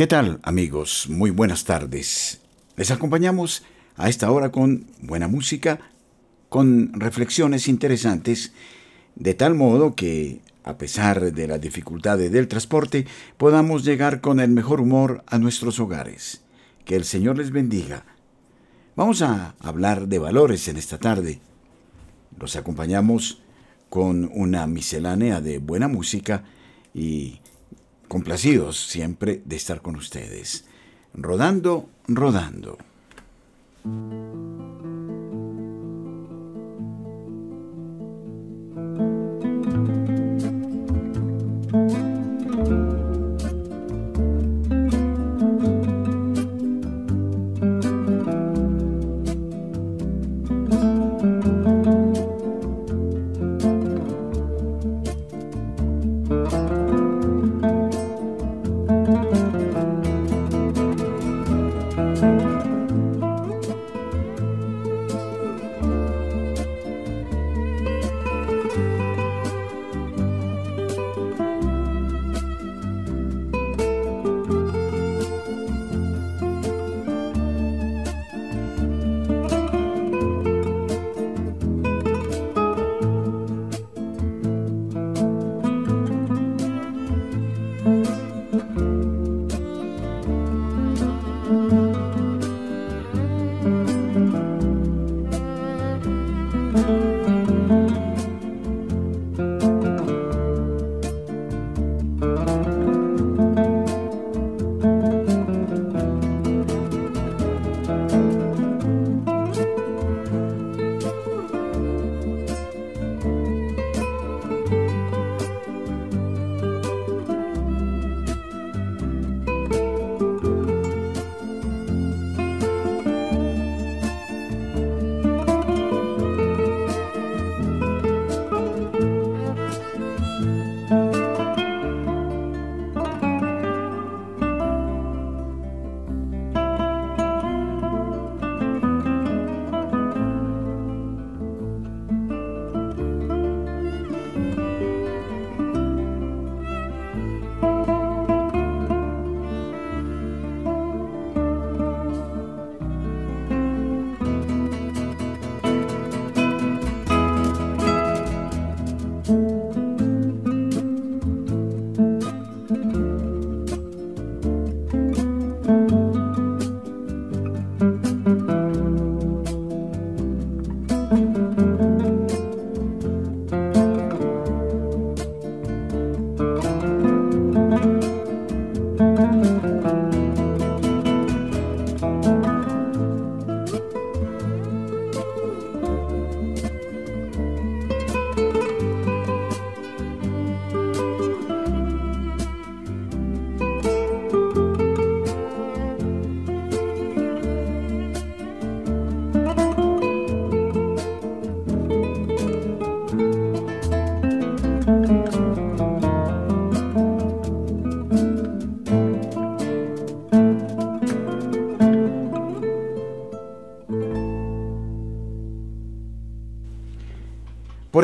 ¿Qué tal amigos? Muy buenas tardes. Les acompañamos a esta hora con buena música, con reflexiones interesantes, de tal modo que, a pesar de las dificultades del transporte, podamos llegar con el mejor humor a nuestros hogares. Que el Señor les bendiga. Vamos a hablar de valores en esta tarde. Los acompañamos con una miscelánea de buena música y complacidos siempre de estar con ustedes. Rodando, rodando.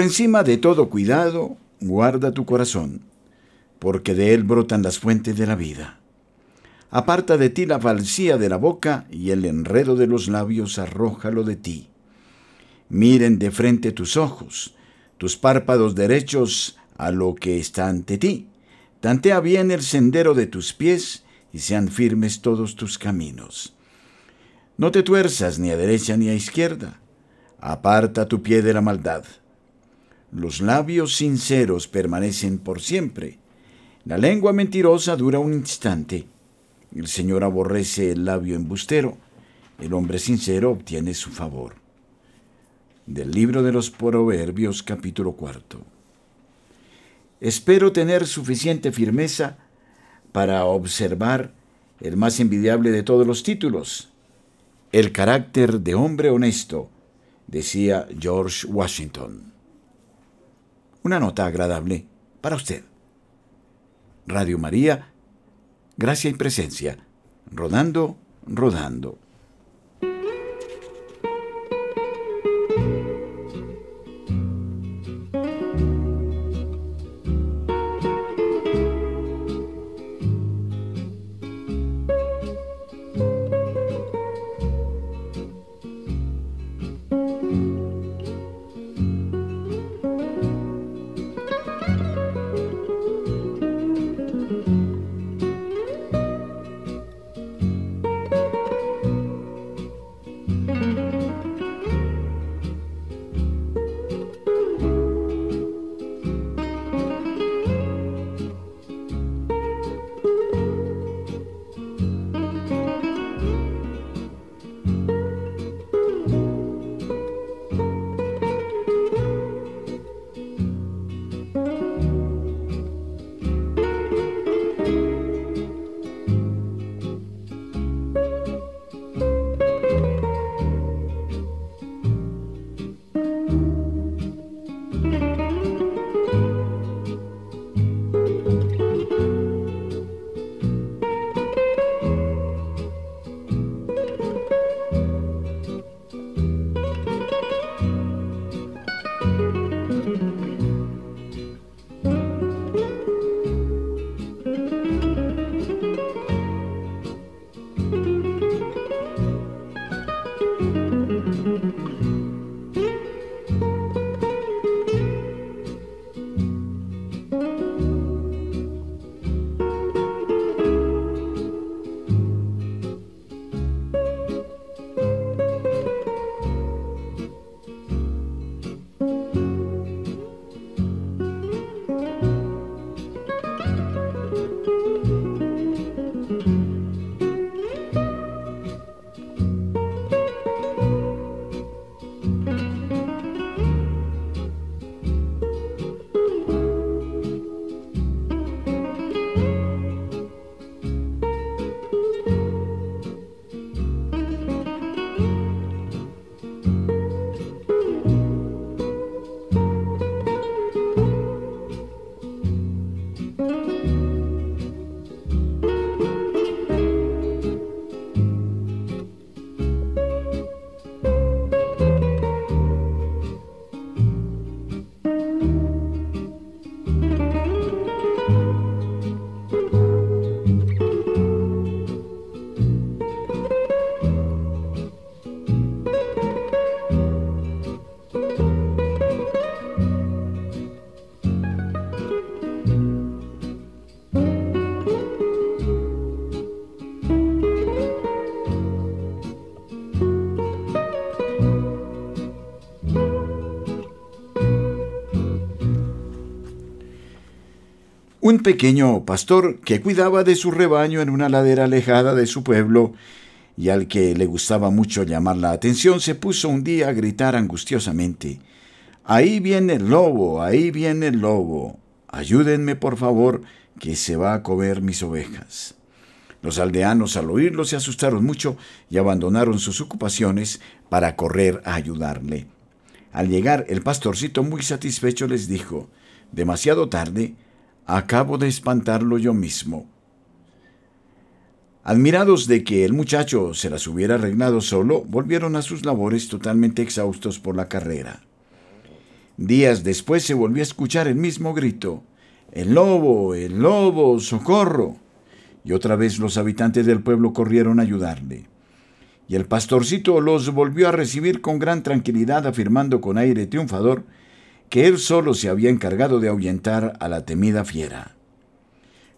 Encima de todo cuidado, guarda tu corazón, porque de él brotan las fuentes de la vida. Aparta de ti la falsía de la boca y el enredo de los labios arrójalo de ti. Miren de frente tus ojos, tus párpados derechos a lo que está ante ti. Tantea bien el sendero de tus pies y sean firmes todos tus caminos. No te tuerzas ni a derecha ni a izquierda. Aparta tu pie de la maldad los labios sinceros permanecen por siempre. La lengua mentirosa dura un instante. El Señor aborrece el labio embustero. El hombre sincero obtiene su favor. Del libro de los Proverbios capítulo cuarto. Espero tener suficiente firmeza para observar el más envidiable de todos los títulos, el carácter de hombre honesto, decía George Washington una nota agradable para usted. Radio María, gracia y presencia, rodando, rodando. Un pequeño pastor que cuidaba de su rebaño en una ladera alejada de su pueblo y al que le gustaba mucho llamar la atención, se puso un día a gritar angustiosamente Ahí viene el lobo, ahí viene el lobo. Ayúdenme, por favor, que se va a comer mis ovejas. Los aldeanos al oírlo se asustaron mucho y abandonaron sus ocupaciones para correr a ayudarle. Al llegar, el pastorcito muy satisfecho les dijo, demasiado tarde, acabo de espantarlo yo mismo. Admirados de que el muchacho se las hubiera arreglado solo, volvieron a sus labores totalmente exhaustos por la carrera. Días después se volvió a escuchar el mismo grito. El lobo, el lobo, socorro. Y otra vez los habitantes del pueblo corrieron a ayudarle. Y el pastorcito los volvió a recibir con gran tranquilidad, afirmando con aire triunfador que él solo se había encargado de ahuyentar a la temida fiera.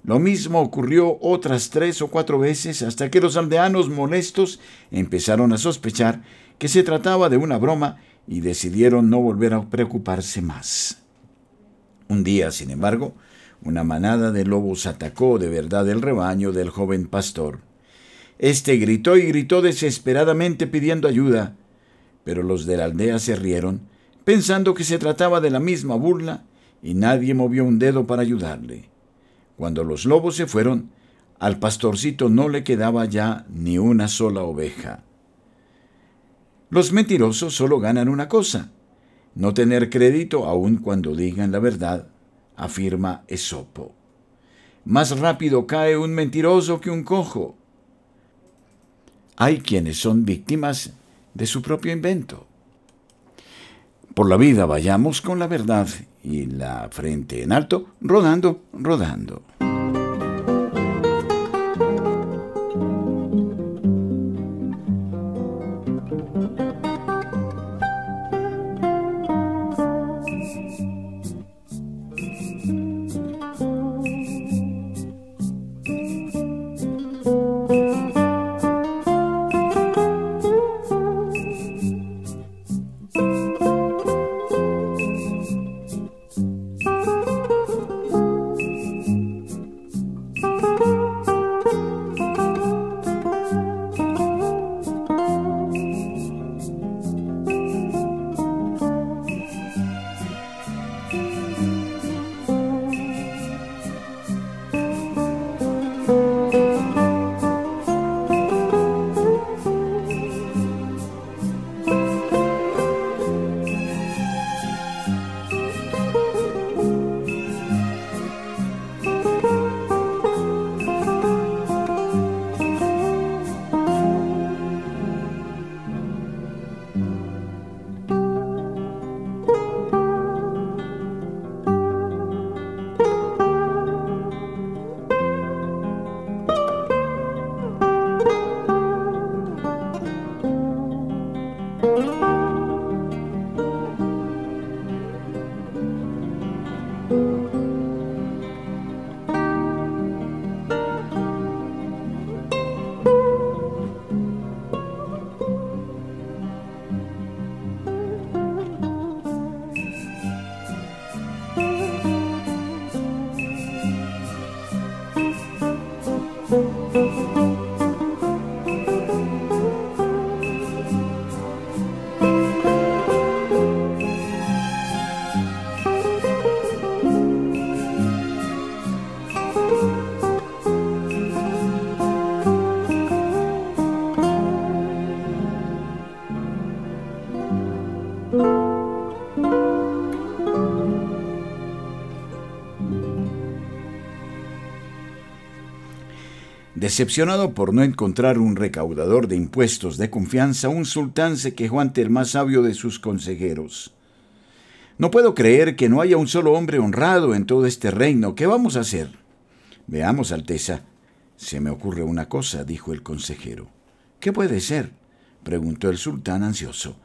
Lo mismo ocurrió otras tres o cuatro veces hasta que los aldeanos molestos empezaron a sospechar que se trataba de una broma y decidieron no volver a preocuparse más. Un día, sin embargo, una manada de lobos atacó de verdad el rebaño del joven pastor. Este gritó y gritó desesperadamente pidiendo ayuda, pero los de la aldea se rieron, pensando que se trataba de la misma burla, y nadie movió un dedo para ayudarle. Cuando los lobos se fueron, al pastorcito no le quedaba ya ni una sola oveja. Los mentirosos solo ganan una cosa, no tener crédito aun cuando digan la verdad, afirma Esopo. Más rápido cae un mentiroso que un cojo. Hay quienes son víctimas de su propio invento. Por la vida vayamos con la verdad y la frente en alto, rodando, rodando. Decepcionado por no encontrar un recaudador de impuestos de confianza, un sultán se quejó ante el más sabio de sus consejeros. No puedo creer que no haya un solo hombre honrado en todo este reino. ¿Qué vamos a hacer? Veamos, Alteza. Se me ocurre una cosa, dijo el consejero. ¿Qué puede ser? preguntó el sultán ansioso.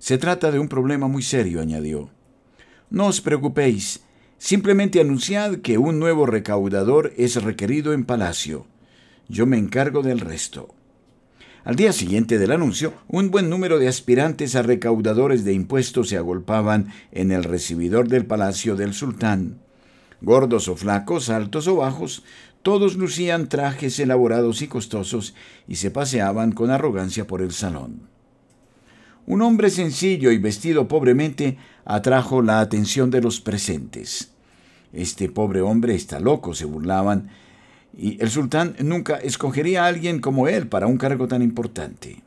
Se trata de un problema muy serio, añadió. No os preocupéis, simplemente anunciad que un nuevo recaudador es requerido en palacio yo me encargo del resto. Al día siguiente del anuncio, un buen número de aspirantes a recaudadores de impuestos se agolpaban en el recibidor del palacio del sultán. gordos o flacos, altos o bajos, todos lucían trajes elaborados y costosos y se paseaban con arrogancia por el salón. Un hombre sencillo y vestido pobremente atrajo la atención de los presentes. Este pobre hombre está loco, se burlaban, y el sultán nunca escogería a alguien como él para un cargo tan importante.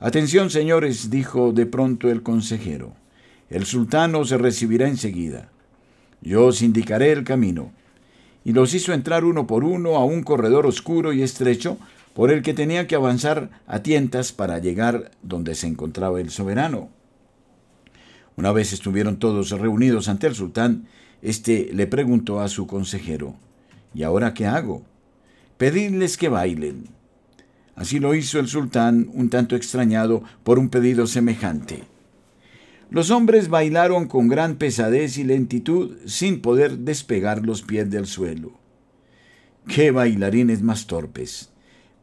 Atención, señores, dijo de pronto el consejero. El sultán os recibirá enseguida. Yo os indicaré el camino. Y los hizo entrar uno por uno a un corredor oscuro y estrecho por el que tenía que avanzar a tientas para llegar donde se encontraba el soberano. Una vez estuvieron todos reunidos ante el sultán, éste le preguntó a su consejero, ¿Y ahora qué hago? Pedidles que bailen. Así lo hizo el sultán, un tanto extrañado por un pedido semejante. Los hombres bailaron con gran pesadez y lentitud sin poder despegar los pies del suelo. ¡Qué bailarines más torpes!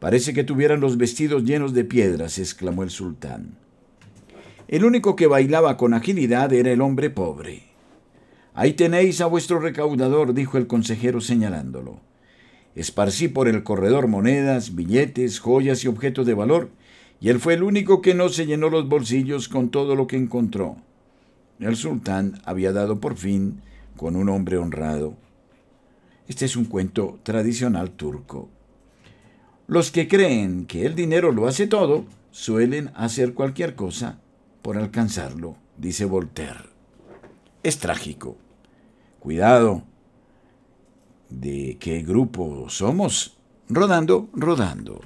Parece que tuvieran los vestidos llenos de piedras, exclamó el sultán. El único que bailaba con agilidad era el hombre pobre. Ahí tenéis a vuestro recaudador, dijo el consejero señalándolo. Esparcí por el corredor monedas, billetes, joyas y objetos de valor, y él fue el único que no se llenó los bolsillos con todo lo que encontró. El sultán había dado por fin con un hombre honrado. Este es un cuento tradicional turco. Los que creen que el dinero lo hace todo, suelen hacer cualquier cosa por alcanzarlo, dice Voltaire. Es trágico. Cuidado, ¿De qué grupo somos? Rodando, rodando.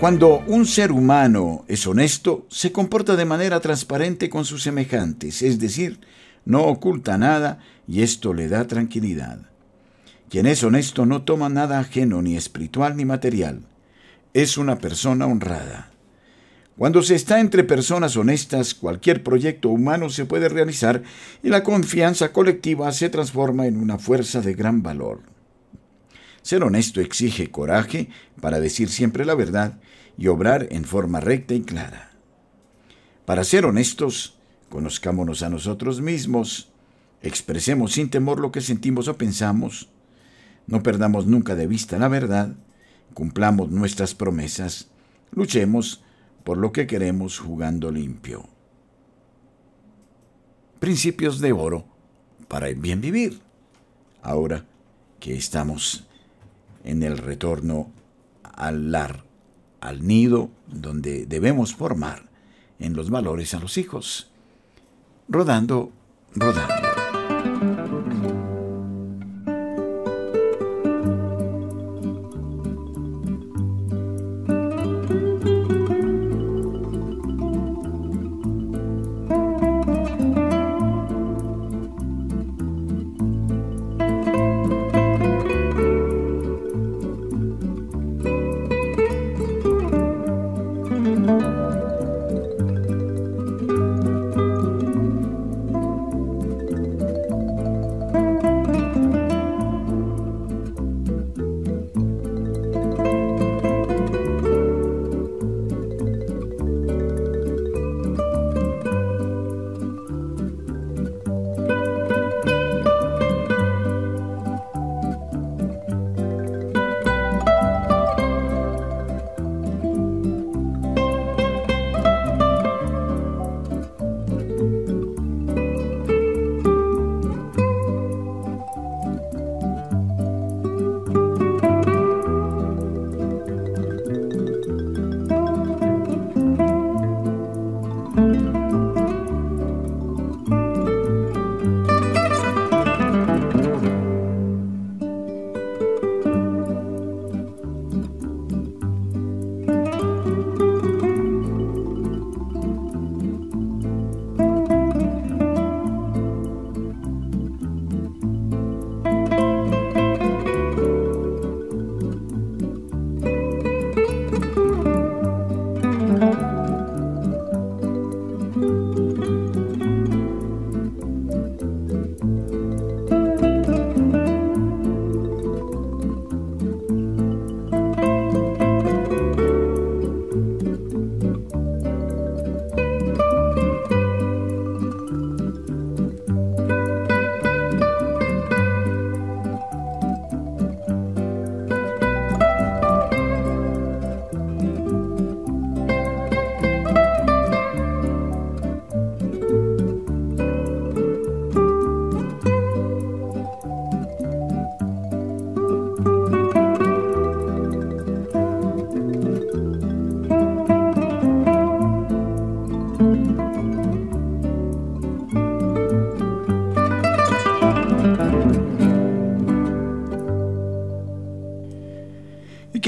Cuando un ser humano es honesto, se comporta de manera transparente con sus semejantes, es decir, no oculta nada y esto le da tranquilidad. Quien es honesto no toma nada ajeno ni espiritual ni material. Es una persona honrada. Cuando se está entre personas honestas, cualquier proyecto humano se puede realizar y la confianza colectiva se transforma en una fuerza de gran valor. Ser honesto exige coraje para decir siempre la verdad y obrar en forma recta y clara. Para ser honestos, conozcámonos a nosotros mismos, expresemos sin temor lo que sentimos o pensamos, no perdamos nunca de vista la verdad, cumplamos nuestras promesas, luchemos por lo que queremos jugando limpio. Principios de oro para el bien vivir. Ahora que estamos en el retorno al lar, al nido donde debemos formar en los valores a los hijos. Rodando, rodando.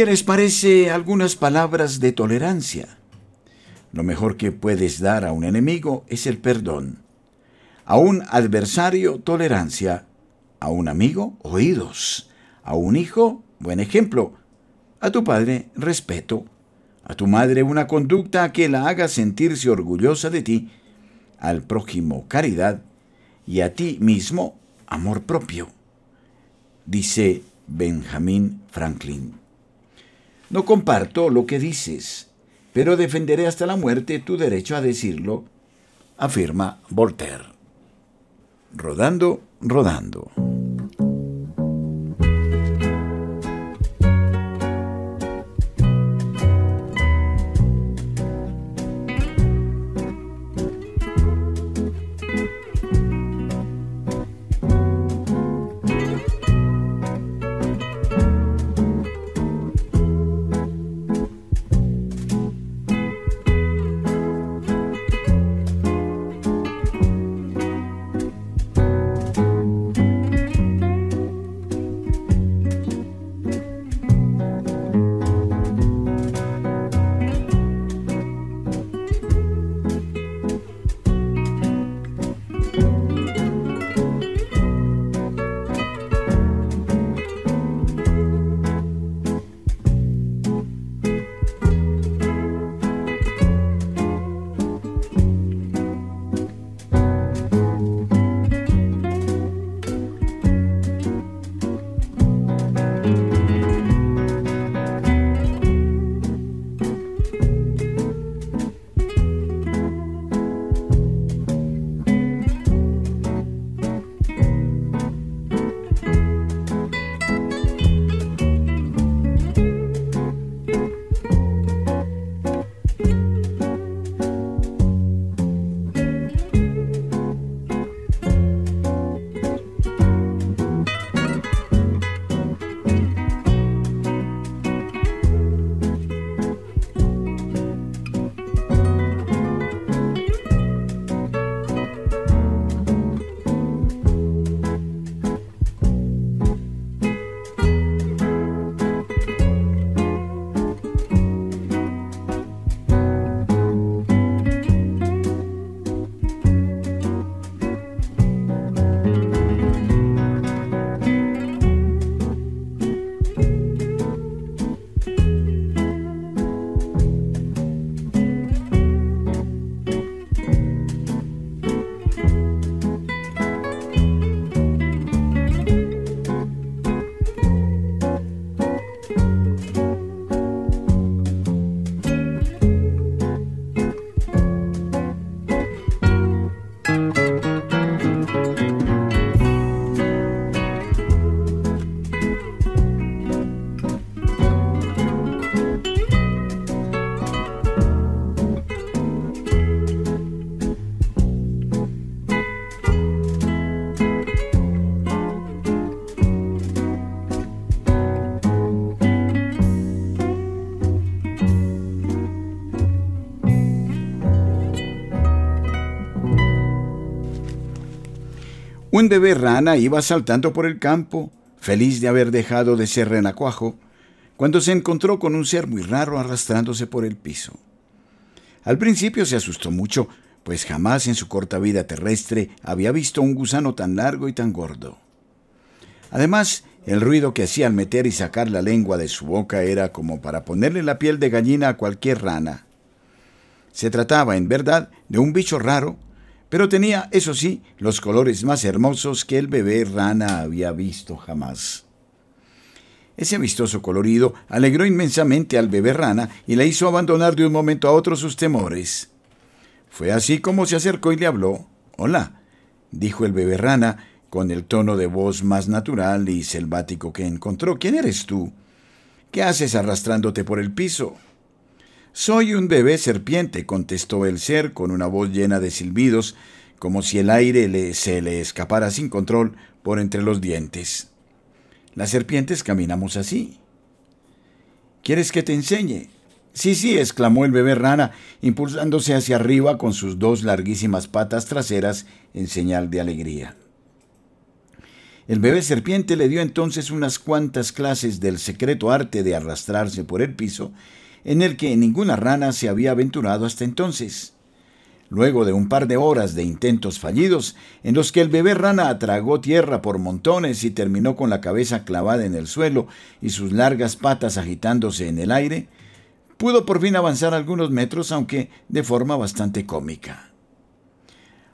¿Qué les parece algunas palabras de tolerancia? Lo mejor que puedes dar a un enemigo es el perdón. A un adversario, tolerancia. A un amigo, oídos. A un hijo, buen ejemplo. A tu padre, respeto. A tu madre, una conducta que la haga sentirse orgullosa de ti. Al prójimo, caridad. Y a ti mismo, amor propio. Dice Benjamin Franklin. No comparto lo que dices, pero defenderé hasta la muerte tu derecho a decirlo, afirma Voltaire. Rodando, rodando. Un bebé rana iba saltando por el campo, feliz de haber dejado de ser renacuajo, cuando se encontró con un ser muy raro arrastrándose por el piso. Al principio se asustó mucho, pues jamás en su corta vida terrestre había visto un gusano tan largo y tan gordo. Además, el ruido que hacía al meter y sacar la lengua de su boca era como para ponerle la piel de gallina a cualquier rana. Se trataba, en verdad, de un bicho raro, pero tenía, eso sí, los colores más hermosos que el bebé rana había visto jamás. Ese vistoso colorido alegró inmensamente al bebé rana y le hizo abandonar de un momento a otro sus temores. Fue así como se acercó y le habló. Hola, dijo el bebé rana, con el tono de voz más natural y selvático que encontró. ¿Quién eres tú? ¿Qué haces arrastrándote por el piso? Soy un bebé serpiente, contestó el ser con una voz llena de silbidos, como si el aire le, se le escapara sin control por entre los dientes. Las serpientes caminamos así. ¿Quieres que te enseñe? Sí, sí, exclamó el bebé rana, impulsándose hacia arriba con sus dos larguísimas patas traseras en señal de alegría. El bebé serpiente le dio entonces unas cuantas clases del secreto arte de arrastrarse por el piso, en el que ninguna rana se había aventurado hasta entonces. Luego de un par de horas de intentos fallidos, en los que el bebé rana atragó tierra por montones y terminó con la cabeza clavada en el suelo y sus largas patas agitándose en el aire, pudo por fin avanzar algunos metros, aunque de forma bastante cómica.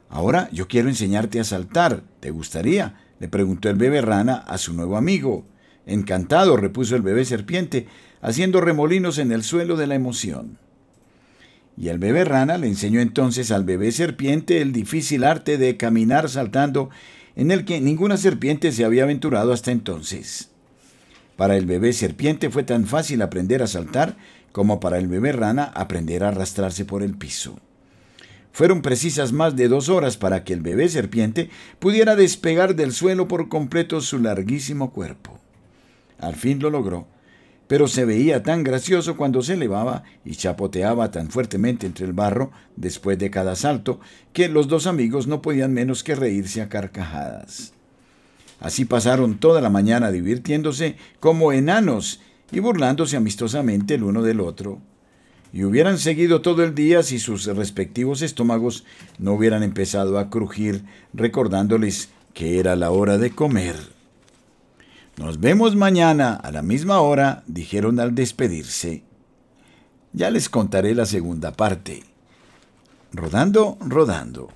Ahora yo quiero enseñarte a saltar. ¿Te gustaría? le preguntó el bebé rana a su nuevo amigo. Encantado, repuso el bebé serpiente, haciendo remolinos en el suelo de la emoción. Y el bebé rana le enseñó entonces al bebé serpiente el difícil arte de caminar saltando en el que ninguna serpiente se había aventurado hasta entonces. Para el bebé serpiente fue tan fácil aprender a saltar como para el bebé rana aprender a arrastrarse por el piso. Fueron precisas más de dos horas para que el bebé serpiente pudiera despegar del suelo por completo su larguísimo cuerpo. Al fin lo logró, pero se veía tan gracioso cuando se elevaba y chapoteaba tan fuertemente entre el barro después de cada salto que los dos amigos no podían menos que reírse a carcajadas. Así pasaron toda la mañana divirtiéndose como enanos y burlándose amistosamente el uno del otro. Y hubieran seguido todo el día si sus respectivos estómagos no hubieran empezado a crujir recordándoles que era la hora de comer. Nos vemos mañana a la misma hora, dijeron al despedirse. Ya les contaré la segunda parte. Rodando, rodando.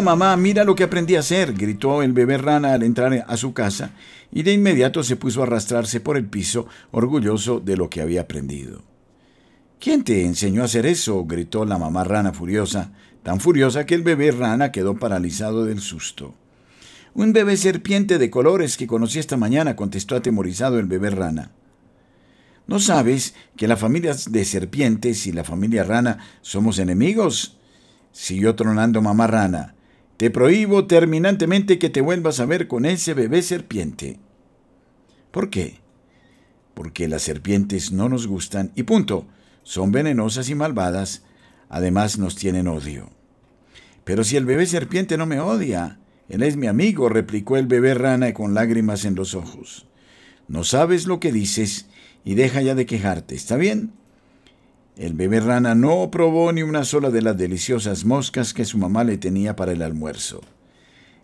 Mamá, mira lo que aprendí a hacer, gritó el bebé rana al entrar a su casa, y de inmediato se puso a arrastrarse por el piso, orgulloso de lo que había aprendido. ¿Quién te enseñó a hacer eso? gritó la mamá rana furiosa, tan furiosa que el bebé rana quedó paralizado del susto. Un bebé serpiente de colores que conocí esta mañana, contestó atemorizado el bebé rana. ¿No sabes que la familia de serpientes y la familia rana somos enemigos? Siguió tronando mamá rana. Te prohíbo terminantemente que te vuelvas a ver con ese bebé serpiente. ¿Por qué? Porque las serpientes no nos gustan y punto. Son venenosas y malvadas. Además nos tienen odio. Pero si el bebé serpiente no me odia, él es mi amigo, replicó el bebé rana con lágrimas en los ojos. No sabes lo que dices y deja ya de quejarte, ¿está bien? El bebé rana no probó ni una sola de las deliciosas moscas que su mamá le tenía para el almuerzo.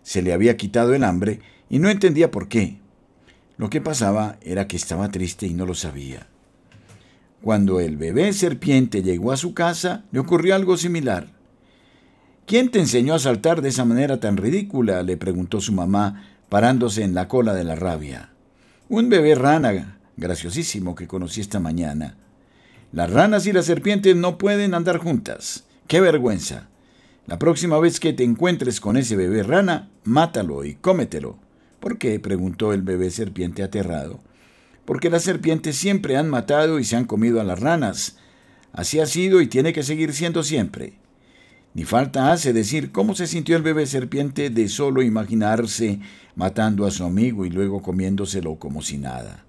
Se le había quitado el hambre y no entendía por qué. Lo que pasaba era que estaba triste y no lo sabía. Cuando el bebé serpiente llegó a su casa, le ocurrió algo similar. ¿Quién te enseñó a saltar de esa manera tan ridícula? le preguntó su mamá, parándose en la cola de la rabia. Un bebé rana, graciosísimo que conocí esta mañana. Las ranas y las serpientes no pueden andar juntas. ¡Qué vergüenza! La próxima vez que te encuentres con ese bebé rana, mátalo y cómetelo. ¿Por qué? preguntó el bebé serpiente aterrado. Porque las serpientes siempre han matado y se han comido a las ranas. Así ha sido y tiene que seguir siendo siempre. Ni falta hace decir cómo se sintió el bebé serpiente de solo imaginarse matando a su amigo y luego comiéndoselo como si nada.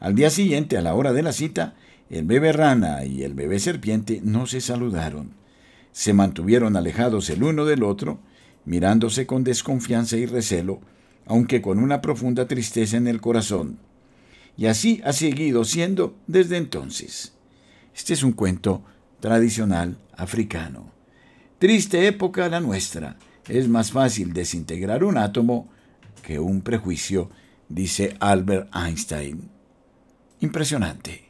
Al día siguiente, a la hora de la cita, el bebé rana y el bebé serpiente no se saludaron. Se mantuvieron alejados el uno del otro, mirándose con desconfianza y recelo, aunque con una profunda tristeza en el corazón. Y así ha seguido siendo desde entonces. Este es un cuento tradicional africano. Triste época la nuestra. Es más fácil desintegrar un átomo que un prejuicio, dice Albert Einstein. Impresionante.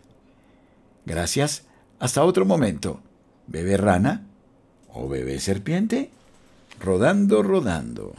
Gracias. Hasta otro momento. ¿Bebé rana? ¿O bebé serpiente? Rodando, rodando.